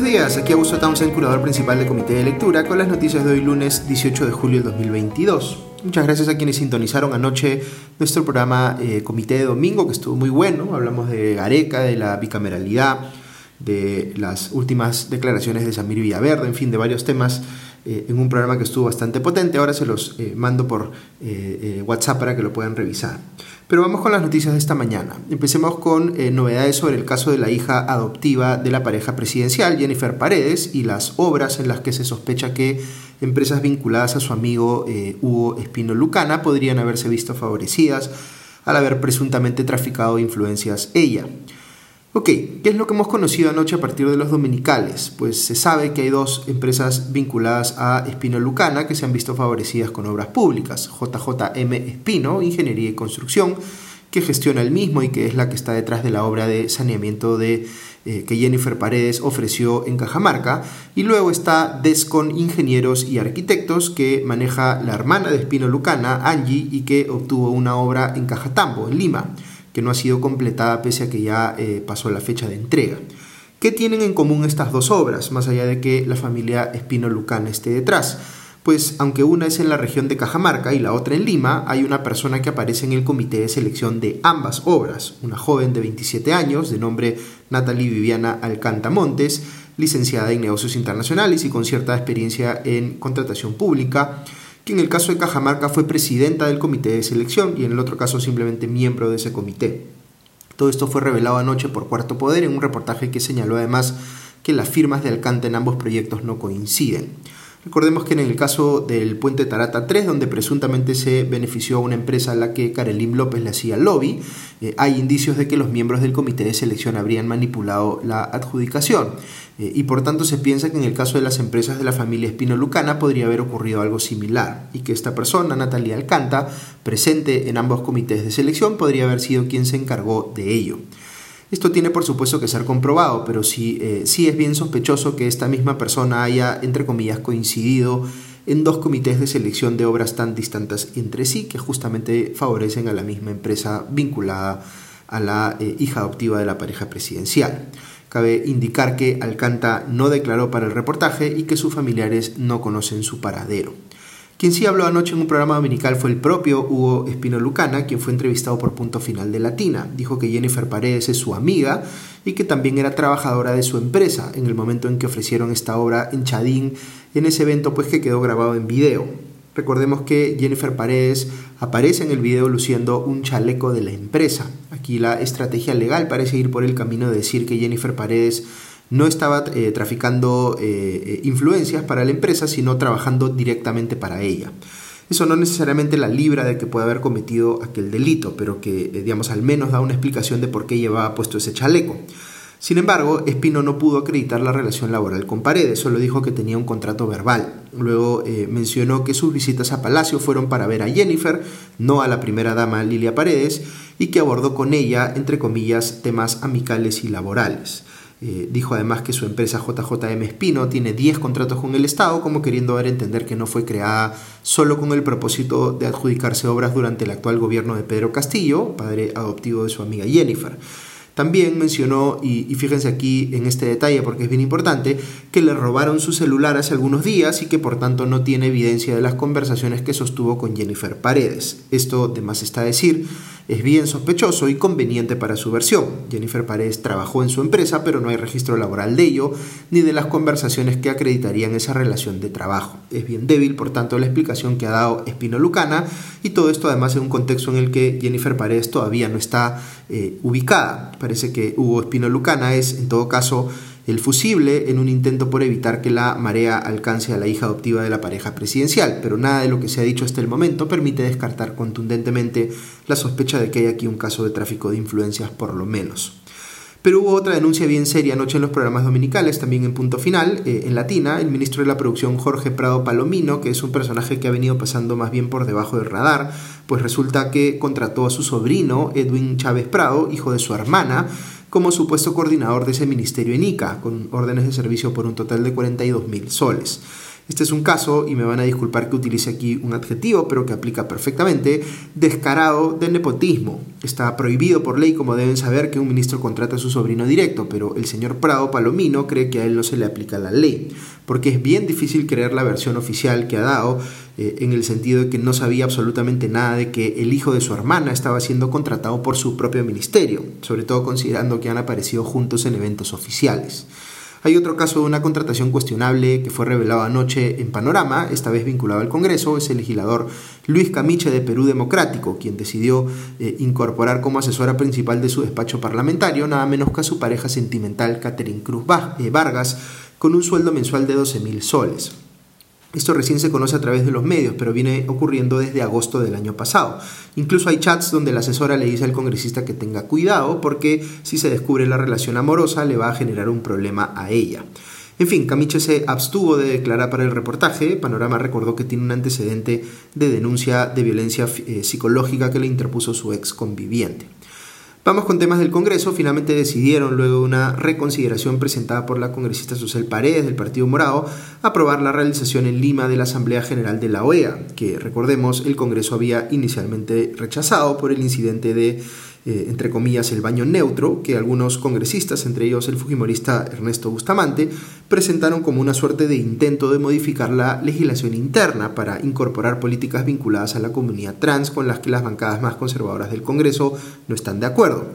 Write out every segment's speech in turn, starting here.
buenos días. Aquí Augusto Townsend, curador principal del Comité de Lectura, con las noticias de hoy lunes 18 de julio del 2022. Muchas gracias a quienes sintonizaron anoche nuestro programa eh, Comité de Domingo, que estuvo muy bueno. Hablamos de Gareca, de la bicameralidad, de las últimas declaraciones de Samir Villaverde, en fin, de varios temas eh, en un programa que estuvo bastante potente. Ahora se los eh, mando por WhatsApp para que lo puedan revisar. Pero vamos con las noticias de esta mañana. Empecemos con eh, novedades sobre el caso de la hija adoptiva de la pareja presidencial, Jennifer Paredes, y las obras en las que se sospecha que empresas vinculadas a su amigo eh, Hugo Espino Lucana podrían haberse visto favorecidas al haber presuntamente traficado influencias ella. Ok, ¿qué es lo que hemos conocido anoche a partir de los dominicales? Pues se sabe que hay dos empresas vinculadas a Espino Lucana que se han visto favorecidas con obras públicas. JJM Espino, Ingeniería y Construcción, que gestiona el mismo y que es la que está detrás de la obra de saneamiento de, eh, que Jennifer Paredes ofreció en Cajamarca. Y luego está Descon Ingenieros y Arquitectos, que maneja la hermana de Espino Lucana, Angie, y que obtuvo una obra en Cajatambo, en Lima que no ha sido completada pese a que ya eh, pasó la fecha de entrega. ¿Qué tienen en común estas dos obras, más allá de que la familia Espino Lucana esté detrás? Pues aunque una es en la región de Cajamarca y la otra en Lima, hay una persona que aparece en el comité de selección de ambas obras, una joven de 27 años, de nombre Natalie Viviana Alcanta Montes, licenciada en negocios internacionales y con cierta experiencia en contratación pública, en el caso de Cajamarca fue presidenta del comité de selección y en el otro caso simplemente miembro de ese comité. Todo esto fue revelado anoche por Cuarto Poder en un reportaje que señaló además que las firmas de Alcante en ambos proyectos no coinciden. Recordemos que en el caso del puente Tarata 3, donde presuntamente se benefició a una empresa a la que Karelim López le hacía lobby, eh, hay indicios de que los miembros del comité de selección habrían manipulado la adjudicación. Eh, y por tanto se piensa que en el caso de las empresas de la familia Espino Lucana podría haber ocurrido algo similar y que esta persona, Natalia Alcanta, presente en ambos comités de selección, podría haber sido quien se encargó de ello. Esto tiene por supuesto que ser comprobado, pero sí, eh, sí es bien sospechoso que esta misma persona haya, entre comillas, coincidido en dos comités de selección de obras tan distantes entre sí que justamente favorecen a la misma empresa vinculada a la eh, hija adoptiva de la pareja presidencial. Cabe indicar que Alcanta no declaró para el reportaje y que sus familiares no conocen su paradero. Quien sí habló anoche en un programa dominical fue el propio Hugo Espino Lucana, quien fue entrevistado por Punto Final de Latina. Dijo que Jennifer Paredes es su amiga y que también era trabajadora de su empresa en el momento en que ofrecieron esta obra en Chadín, en ese evento pues que quedó grabado en video. Recordemos que Jennifer Paredes aparece en el video luciendo un chaleco de la empresa. Aquí la estrategia legal parece ir por el camino de decir que Jennifer Paredes no estaba eh, traficando eh, eh, influencias para la empresa, sino trabajando directamente para ella. Eso no necesariamente la libra de que pueda haber cometido aquel delito, pero que, digamos, al menos da una explicación de por qué llevaba puesto ese chaleco. Sin embargo, Espino no pudo acreditar la relación laboral con Paredes, solo dijo que tenía un contrato verbal. Luego mencionó que sus visitas a Palacio fueron para ver a Jennifer, no a la primera dama Lilia Paredes, y que abordó con ella, entre comillas, temas amicales y laborales. Eh, dijo además que su empresa JJM Espino tiene 10 contratos con el Estado, como queriendo dar a entender que no fue creada solo con el propósito de adjudicarse obras durante el actual gobierno de Pedro Castillo, padre adoptivo de su amiga Jennifer. También mencionó, y, fíjense aquí en este detalle porque es bien importante, que le robaron su celular hace algunos días y que por tanto no tiene evidencia de las conversaciones que sostuvo con Jennifer Paredes. Esto, de más está decir, es bien sospechoso y conveniente para su versión. Jennifer Paredes trabajó en su empresa, pero no hay registro laboral de ello, ni de las conversaciones que acreditarían esa relación de trabajo. Es bien débil, por tanto, la explicación que ha dado Espino Lucana, y todo esto además en un contexto en el que Jennifer Paredes todavía no está eh, ubicada. Parece que Hugo Espino Lucana es, en todo caso, el fusible en un intento por evitar que la marea alcance a la hija adoptiva de la pareja presidencial, pero nada de lo que se ha dicho hasta el momento permite descartar contundentemente la sospecha de que hay aquí un caso de tráfico de influencias por lo menos. Pero hubo otra denuncia bien seria anoche en los programas dominicales, también en punto final, eh, en Latina, el ministro de la producción Jorge Prado Palomino, que es un personaje que ha venido pasando más bien por debajo del radar, pues resulta que contrató a su sobrino Edwin Chávez Prado, hijo de su hermana, como supuesto coordinador de ese ministerio en ICA, con órdenes de servicio por un total de 42 mil soles. Este es un caso, y me van a disculpar que utilice aquí un adjetivo, pero que aplica perfectamente, descarado de nepotismo. Está prohibido por ley, como deben saber, que un ministro contrate a su sobrino directo, pero el señor Prado Palomino cree que a él no se le aplica la ley, porque es bien difícil creer la versión oficial que ha dado, eh, en el sentido de que no sabía absolutamente nada de que el hijo de su hermana estaba siendo contratado por su propio ministerio, sobre todo considerando que han aparecido juntos en eventos oficiales. Hay otro caso de una contratación cuestionable que fue revelado anoche en Panorama, esta vez vinculado al Congreso, es el legislador Luis Camiche de Perú Democrático, quien decidió eh, incorporar como asesora principal de su despacho parlamentario nada menos que a su pareja sentimental Catherine Cruz eh, Vargas, con un sueldo mensual de 12 mil soles. Esto recién se conoce a través de los medios, pero viene ocurriendo desde agosto del año pasado. Incluso hay chats donde la asesora le dice al congresista que tenga cuidado porque si se descubre la relación amorosa le va a generar un problema a ella. En fin, Camiche se abstuvo de declarar para el reportaje. Panorama recordó que tiene un antecedente de denuncia de violencia eh, psicológica que le interpuso su ex conviviente. Vamos con temas del Congreso. Finalmente decidieron, luego de una reconsideración presentada por la congresista Susel Paredes del Partido Morado, aprobar la realización en Lima de la Asamblea General de la OEA, que recordemos el Congreso había inicialmente rechazado por el incidente de eh, entre comillas, el baño neutro, que algunos congresistas, entre ellos el fujimorista Ernesto Bustamante, presentaron como una suerte de intento de modificar la legislación interna para incorporar políticas vinculadas a la comunidad trans con las que las bancadas más conservadoras del Congreso no están de acuerdo.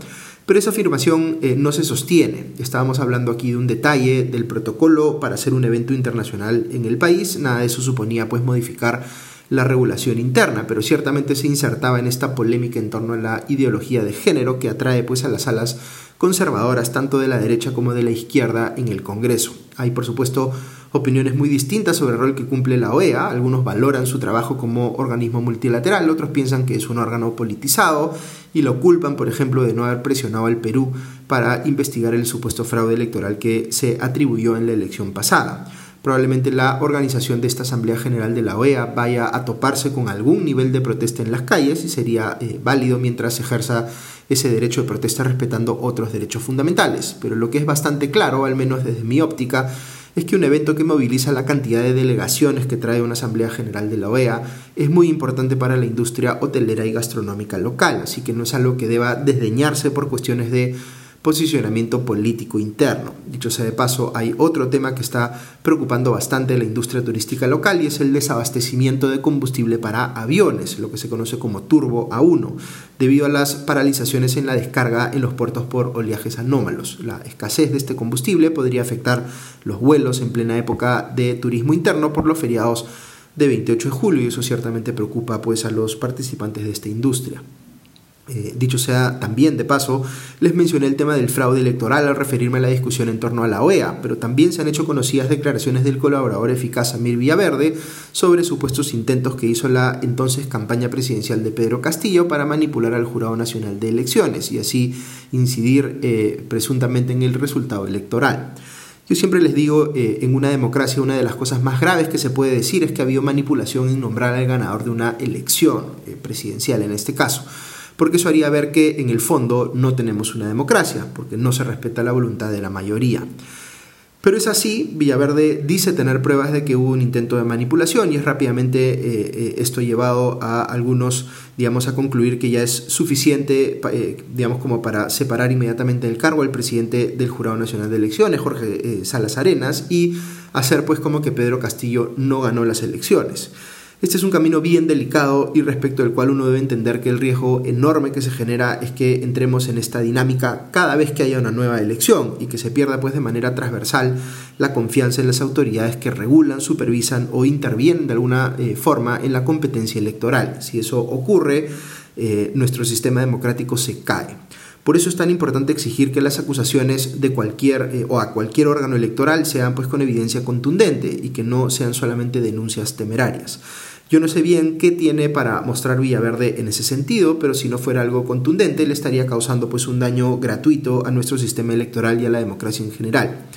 Pero esa afirmación eh, no se sostiene. Estábamos hablando aquí de un detalle del protocolo para hacer un evento internacional en el país. Nada de eso suponía pues modificar la regulación interna, pero ciertamente se insertaba en esta polémica en torno a la ideología de género que atrae pues a las alas conservadoras tanto de la derecha como de la izquierda en el Congreso. Hay por supuesto opiniones muy distintas sobre el rol que cumple la OEA, algunos valoran su trabajo como organismo multilateral, otros piensan que es un órgano politizado y lo culpan, por ejemplo, de no haber presionado al Perú para investigar el supuesto fraude electoral que se atribuyó en la elección pasada. Probablemente la organización de esta Asamblea General de la OEA vaya a toparse con algún nivel de protesta en las calles y sería eh, válido mientras ejerza ese derecho de protesta respetando otros derechos fundamentales. Pero lo que es bastante claro, al menos desde mi óptica, es que un evento que moviliza la cantidad de delegaciones que trae una Asamblea General de la OEA es muy importante para la industria hotelera y gastronómica local, así que no es algo que deba desdeñarse por cuestiones de posicionamiento político interno. Dicho sea de paso, hay otro tema que está preocupando bastante la industria turística local y es el desabastecimiento de combustible para aviones, lo que se conoce como turbo A1, debido a las paralizaciones en la descarga en los puertos por oleajes anómalos. La escasez de este combustible podría afectar los vuelos en plena época de turismo interno por los feriados de 28 de julio y eso ciertamente preocupa pues a los participantes de esta industria. Eh, dicho sea también de paso, les mencioné el tema del fraude electoral al referirme a la discusión en torno a la OEA, pero también se han hecho conocidas declaraciones del colaborador eficaz Amir Villaverde sobre supuestos intentos que hizo la entonces campaña presidencial de Pedro Castillo para manipular al Jurado Nacional de Elecciones y así incidir eh, presuntamente en el resultado electoral. Yo siempre les digo, eh, en una democracia una de las cosas más graves que se puede decir es que ha habido manipulación en nombrar al ganador de una elección presidencial en este caso porque eso haría ver que en el fondo no tenemos una democracia, porque no se respeta la voluntad de la mayoría. Pero es así, Villaverde dice tener pruebas de que hubo un intento de manipulación y es rápidamente eh, eh, esto llevado a algunos, digamos, a concluir que ya es suficiente, eh, digamos, como para separar inmediatamente del cargo al presidente del Jurado Nacional de Elecciones, Jorge Salas Arenas, y hacer pues como que Pedro Castillo no ganó las elecciones. Este es un camino bien delicado y respecto al cual uno debe entender que el riesgo enorme que se genera es que entremos en esta dinámica cada vez que haya una nueva elección y que se pierda pues de manera transversal la confianza en las autoridades que regulan, supervisan o intervienen de alguna eh, forma en la competencia electoral. Si eso ocurre, eh, nuestro sistema democrático se cae. Por eso es tan importante exigir que las acusaciones de cualquier eh, o a cualquier órgano electoral sean pues con evidencia contundente y que no sean solamente denuncias temerarias. Yo no sé bien qué tiene para mostrar Villaverde en ese sentido, pero si no fuera algo contundente le estaría causando pues un daño gratuito a nuestro sistema electoral y a la democracia en general.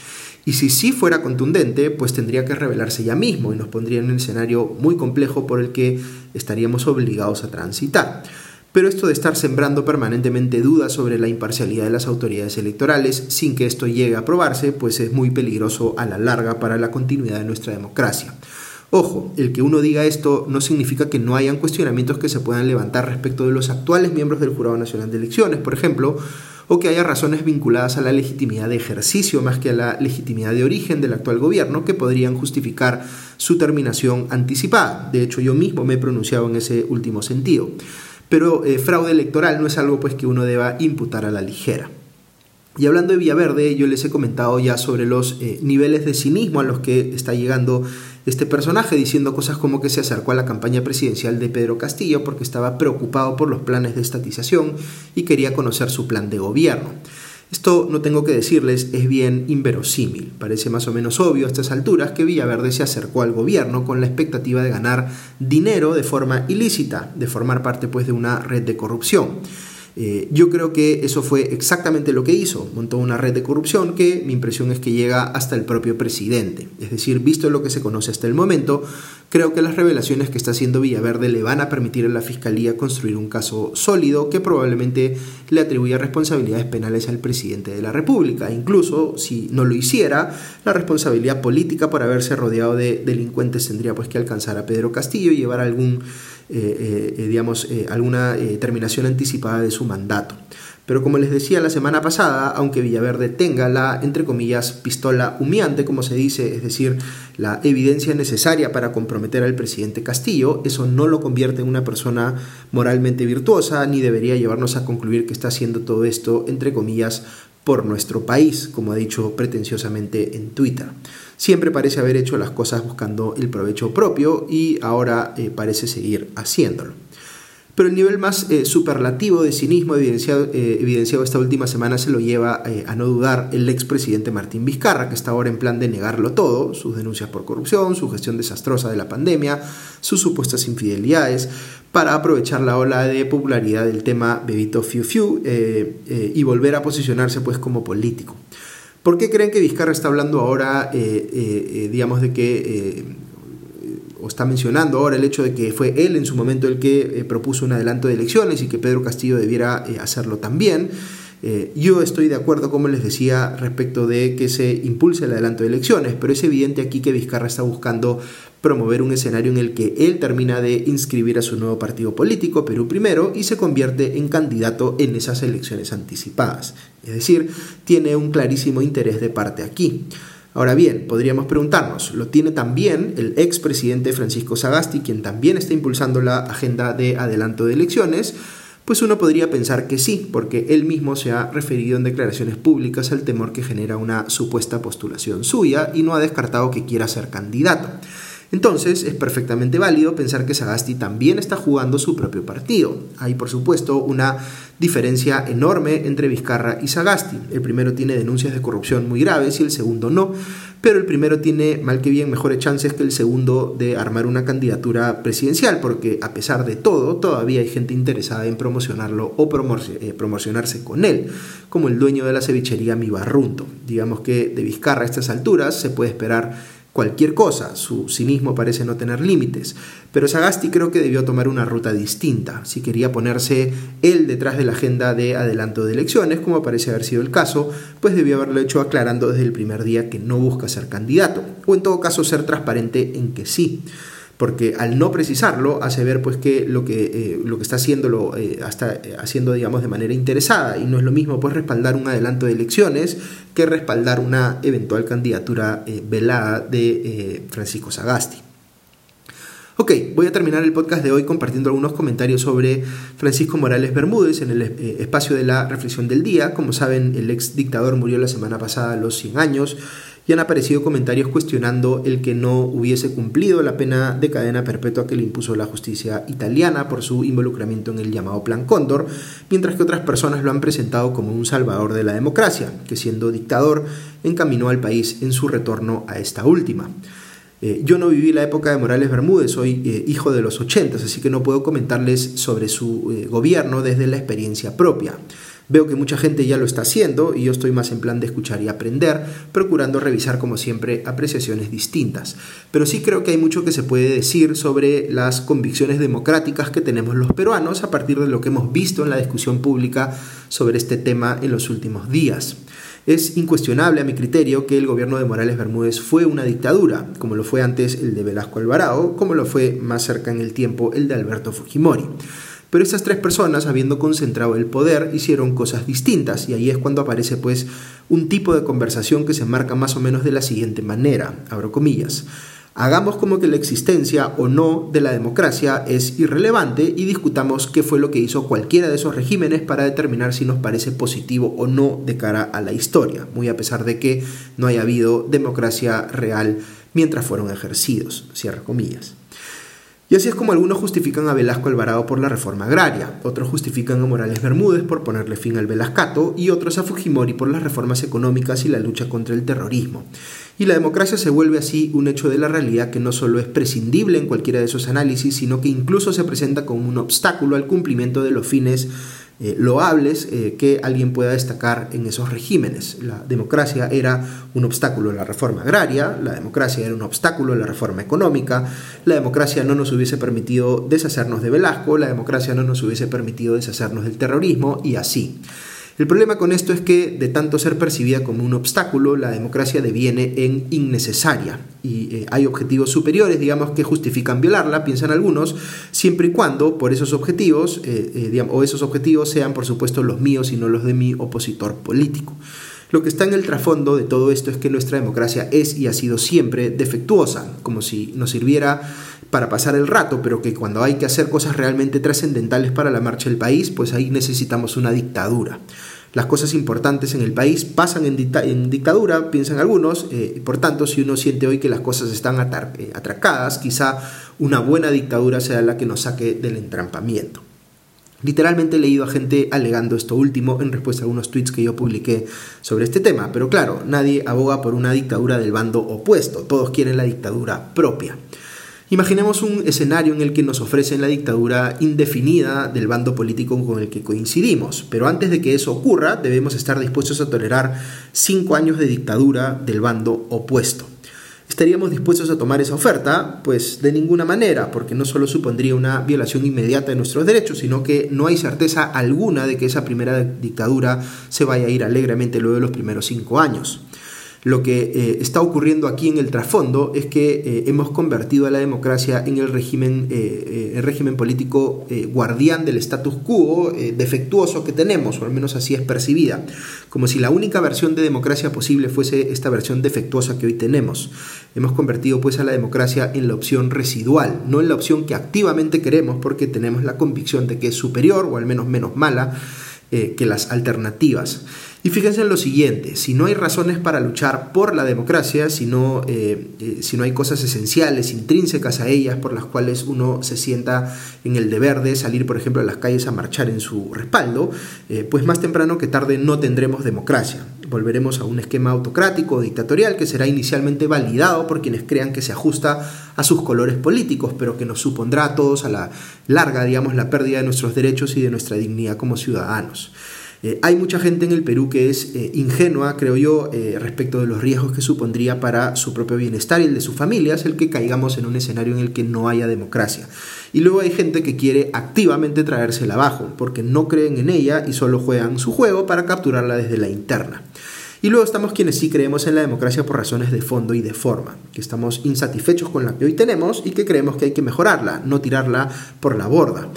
Y si sí fuera contundente, pues tendría que revelarse ya mismo y nos pondría en un escenario muy complejo por el que estaríamos obligados a transitar. pero esto de estar sembrando permanentemente dudas sobre la imparcialidad de las autoridades electorales sin que esto llegue a aprobarse, pues es muy peligroso a la larga para la continuidad de nuestra democracia. Ojo, el que uno diga esto no significa que no hayan cuestionamientos que se puedan levantar respecto de los actuales miembros del Jurado Nacional de Elecciones, por ejemplo, o que haya razones vinculadas a la legitimidad de ejercicio más que a la legitimidad de origen del actual gobierno que podrían justificar su terminación anticipada. De hecho, yo mismo me he pronunciado en ese último sentido. Pero eh, fraude electoral no es algo pues, que uno deba imputar a la ligera. Y hablando de Villaverde, yo les he comentado ya sobre los eh, niveles de cinismo a los que está llegando este personaje, diciendo cosas como que se acercó a la campaña presidencial de Pedro Castillo porque estaba preocupado por los planes de estatización y quería conocer su plan de gobierno. Esto, no tengo que decirles, es bien inverosímil. Parece más o menos obvio a estas alturas que Villaverde se acercó al gobierno con la expectativa de ganar dinero de forma ilícita, de formar parte pues de una red de corrupción. Eh, yo creo que eso fue exactamente lo que hizo. Montó una red de corrupción que mi impresión es que llega hasta el propio presidente. Es decir, visto lo que se conoce hasta el momento, creo que las revelaciones que está haciendo Villaverde le van a permitir a la Fiscalía construir un caso sólido que probablemente le atribuya responsabilidades penales al presidente de la República. Incluso si no lo hiciera, la responsabilidad política por haberse rodeado de delincuentes tendría pues que alcanzar a Pedro Castillo y llevar algún eh, eh, digamos, eh, alguna terminación anticipada de su mandato. Pero como les decía la semana pasada, aunque Villaverde tenga la, entre comillas, pistola humeante, como se dice, es decir, la evidencia necesaria para comprometer al presidente Castillo, eso no lo convierte en una persona moralmente virtuosa, ni debería llevarnos a concluir que está haciendo todo esto, entre comillas, por nuestro país, como ha dicho pretenciosamente en Twitter. Siempre parece haber hecho las cosas buscando el provecho propio y ahora eh, parece seguir haciéndolo. Pero el nivel más eh, superlativo de cinismo evidenciado, eh, evidenciado, esta última semana se lo lleva a no dudar el expresidente Martín Vizcarra, que está ahora en plan de negarlo todo, sus denuncias por corrupción, su gestión desastrosa de la pandemia, sus supuestas infidelidades, para aprovechar la ola de popularidad del tema Bebito Fiu Fiu y volver a posicionarse pues como político. ¿Por qué creen que Vizcarra está hablando ahora, eh, eh, eh, digamos, de que, o está mencionando ahora el hecho de que fue él en su momento el que propuso un adelanto de elecciones y que Pedro Castillo debiera hacerlo también? yo estoy de acuerdo, como les decía, respecto de que se impulse el adelanto de elecciones, pero es evidente aquí que Vizcarra está buscando promover un escenario en el que él termina de inscribir a su nuevo partido político, Perú Primero, y se convierte en candidato en esas elecciones anticipadas. Es decir, tiene un clarísimo interés de parte aquí. Ahora bien, podríamos preguntarnos, ¿lo tiene también el expresidente Francisco Sagasti, quien también está impulsando la agenda de adelanto de elecciones? Pues uno podría pensar que sí, porque él mismo se ha referido en declaraciones públicas al temor que genera una supuesta postulación suya y no ha descartado que quiera ser candidato. Entonces es perfectamente válido pensar que Sagasti también está jugando su propio partido. Hay por supuesto una diferencia enorme entre Vizcarra y Sagasti. El primero tiene denuncias de corrupción muy graves y el segundo no, pero el primero tiene mal que bien mejores chances que el segundo de armar una candidatura presidencial, porque a pesar de todo, todavía hay gente interesada en promocionarlo o eh, promocionarse con él, como el dueño de la cevichería Mi Barrunto. Digamos que de Vizcarra a estas alturas se puede esperar cualquier cosa, su cinismo parece no tener límites, pero Sagasti creo que debió tomar una ruta distinta, si quería ponerse él detrás de la agenda de adelanto de elecciones, como parece haber sido el caso, pues debió haberlo hecho aclarando desde el primer día que no busca ser candidato, o en todo caso ser transparente en que sí porque al no precisarlo hace ver pues que lo que, eh, lo que está haciendo eh, está haciendo digamos de manera interesada y no es lo mismo pues respaldar un adelanto de elecciones que respaldar una eventual candidatura eh, velada de Francisco Sagasti. Ok, voy a terminar el podcast de hoy compartiendo algunos comentarios sobre Francisco Morales Bermúdez en el espacio de la reflexión del día. Como saben, el ex dictador murió la semana pasada a los 100 años y han aparecido comentarios cuestionando el que no hubiese cumplido la pena de cadena perpetua que le impuso la justicia italiana por su involucramiento en el llamado Plan Cóndor, mientras que otras personas lo han presentado como un salvador de la democracia, que siendo dictador encaminó al país en su retorno a esta última. Eh, yo no viví la época de Morales Bermúdez, soy eh, hijo de los ochentas, así que no puedo comentarles sobre su eh, gobierno desde la experiencia propia. Veo que mucha gente ya lo está haciendo y yo estoy más en plan de escuchar y aprender, procurando revisar como siempre apreciaciones distintas. Pero sí creo que hay mucho que se puede decir sobre las convicciones democráticas que tenemos los peruanos a partir de lo que hemos visto en la discusión pública sobre este tema en los últimos días. Es incuestionable a mi criterio que el gobierno de Morales Bermúdez fue una dictadura, como lo fue antes el de Velasco Alvarado, como lo fue más cerca en el tiempo el de Alberto Fujimori. Pero estas tres personas, habiendo concentrado el poder, hicieron cosas distintas y ahí es cuando aparece pues un tipo de conversación que se marca más o menos de la siguiente manera, abro comillas. Hagamos como que la existencia o no de la democracia es irrelevante y discutamos qué fue lo que hizo cualquiera de esos regímenes para determinar si nos parece positivo o no de cara a la historia, muy a pesar de que no haya habido democracia real mientras fueron ejercidos, cierra comillas. Y así es como algunos justifican a Velasco Alvarado por la reforma agraria, otros justifican a Morales Bermúdez por ponerle fin al Velascato y otros a Fujimori por las reformas económicas y la lucha contra el terrorismo. Y la democracia se vuelve así un hecho de la realidad que no solo es prescindible en cualquiera de esos análisis, sino que incluso se presenta como un obstáculo al cumplimiento de los fines eh, loables eh, que alguien pueda destacar en esos regímenes. La democracia era un obstáculo a la reforma agraria, la democracia era un obstáculo a la reforma económica, la democracia no nos hubiese permitido deshacernos de Velasco, la democracia no nos hubiese permitido deshacernos del terrorismo y así. El problema con esto es que, de tanto ser percibida como un obstáculo, la democracia deviene en innecesaria. Y eh, hay objetivos superiores, digamos, que justifican violarla, piensan algunos, siempre y cuando por esos objetivos, eh, eh, o esos objetivos sean, por supuesto, los míos y no los de mi opositor político. Lo que está en el trasfondo de todo esto es que nuestra democracia es y ha sido siempre defectuosa, como si nos sirviera para pasar el rato, pero que cuando hay que hacer cosas realmente trascendentales para la marcha del país, pues ahí necesitamos una dictadura. Las cosas importantes en el país pasan en, dictadura, piensan algunos, eh, por tanto, si uno siente hoy que las cosas están eh, atracadas, quizá una buena dictadura sea la que nos saque del entrampamiento. Literalmente he leído a gente alegando esto último en respuesta a algunos tweets que yo publiqué sobre este tema, pero claro, nadie aboga por una dictadura del bando opuesto, todos quieren la dictadura propia. Imaginemos un escenario en el que nos ofrecen la dictadura indefinida del bando político con el que coincidimos, pero antes de que eso ocurra debemos estar dispuestos a tolerar cinco años de dictadura del bando opuesto. ¿Estaríamos dispuestos a tomar esa oferta? Pues de ninguna manera, porque no solo supondría una violación inmediata de nuestros derechos, sino que no hay certeza alguna de que esa primera dictadura se vaya a ir alegremente luego de los primeros cinco años. Lo que eh, está ocurriendo aquí en el trasfondo es que eh, hemos convertido a la democracia en el régimen, eh, régimen político guardián del status quo defectuoso que tenemos, o al menos así es percibida, como si la única versión de democracia posible fuese esta versión defectuosa que hoy tenemos. Hemos convertido pues a la democracia en la opción residual, no en la opción que activamente queremos porque tenemos la convicción de que es superior o al menos menos mala que las alternativas. Y fíjense en lo siguiente, si no hay razones para luchar por la democracia, si no, eh, eh, si no hay cosas esenciales, intrínsecas a ellas, por las cuales uno se sienta en el deber de salir, por ejemplo, a las calles a marchar en su respaldo, eh, pues más temprano que tarde no tendremos democracia. Volveremos a un esquema autocrático, dictatorial, que será inicialmente validado por quienes crean que se ajusta a sus colores políticos, pero que nos supondrá a todos a la larga, digamos, la pérdida de nuestros derechos y de nuestra dignidad como ciudadanos. Eh, hay mucha gente en el Perú que es eh, ingenua, creo yo, eh, respecto de los riesgos que supondría para su propio bienestar y el de sus familias el que caigamos en un escenario en el que no haya democracia. Y luego hay gente que quiere activamente traérsela abajo, porque no creen en ella y solo juegan su juego para capturarla desde la interna. Y luego estamos quienes sí creemos en la democracia por razones de fondo y de forma, que estamos insatisfechos con la que hoy tenemos y que creemos que hay que mejorarla, no tirarla por la borda.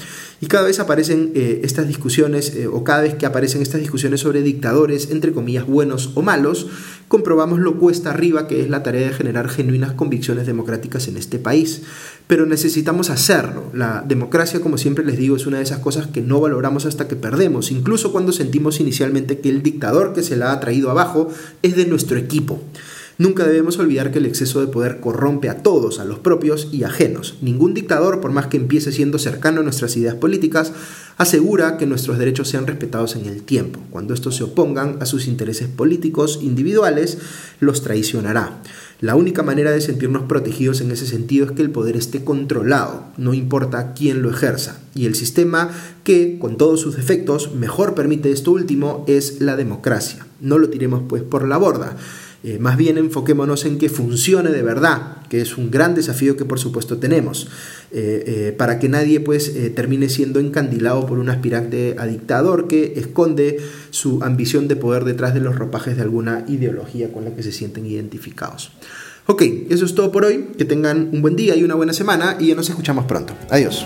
Y cada vez aparecen eh, estas discusiones, eh, o cada vez que aparecen estas discusiones sobre dictadores, entre comillas, buenos o malos, comprobamos lo cuesta arriba que es la tarea de generar genuinas convicciones democráticas en este país. Pero necesitamos hacerlo. La democracia, como siempre les digo, es una de esas cosas que no valoramos hasta que perdemos, incluso cuando sentimos inicialmente que el dictador que se la ha traído abajo es de nuestro equipo. Nunca debemos olvidar que el exceso de poder corrompe a todos, a los propios y ajenos. Ningún dictador, por más que empiece siendo cercano a nuestras ideas políticas, asegura que nuestros derechos sean respetados en el tiempo. Cuando estos se opongan a sus intereses políticos individuales, los traicionará. La única manera de sentirnos protegidos en ese sentido es que el poder esté controlado, no importa quién lo ejerza. Y el sistema que, con todos sus defectos, mejor permite esto último es la democracia. No lo tiremos pues por la borda. Eh, más bien enfoquémonos en que funcione de verdad, que es un gran desafío que por supuesto tenemos, eh, eh, para que nadie pues termine siendo encandilado por un aspirante a dictador que esconde su ambición de poder detrás de los ropajes de alguna ideología con la que se sienten identificados. Ok, eso es todo por hoy, que tengan un buen día y una buena semana y ya nos escuchamos pronto. Adiós.